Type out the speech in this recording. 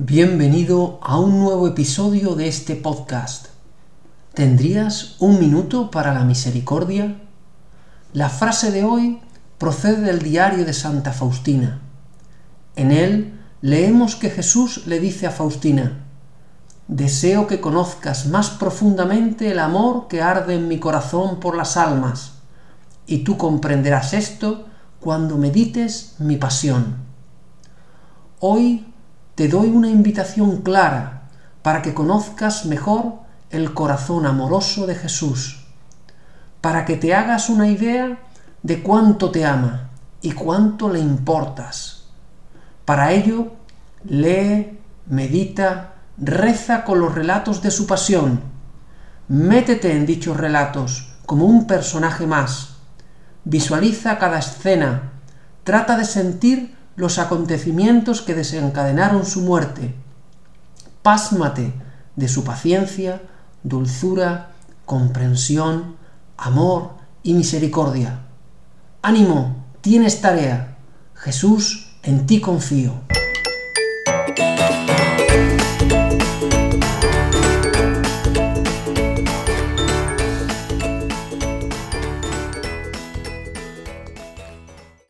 Bienvenido a un nuevo episodio de este podcast. ¿Tendrías un minuto para la misericordia? La frase de hoy procede del diario de Santa Faustina. En él leemos que Jesús le dice a Faustina, Deseo que conozcas más profundamente el amor que arde en mi corazón por las almas, y tú comprenderás esto cuando medites mi pasión. Hoy te doy una invitación clara para que conozcas mejor el corazón amoroso de Jesús, para que te hagas una idea de cuánto te ama y cuánto le importas. Para ello, lee, medita, reza con los relatos de su pasión. Métete en dichos relatos como un personaje más. Visualiza cada escena. Trata de sentir los acontecimientos que desencadenaron su muerte. Pásmate de su paciencia, dulzura, comprensión, amor y misericordia. Ánimo, tienes tarea. Jesús, en ti confío.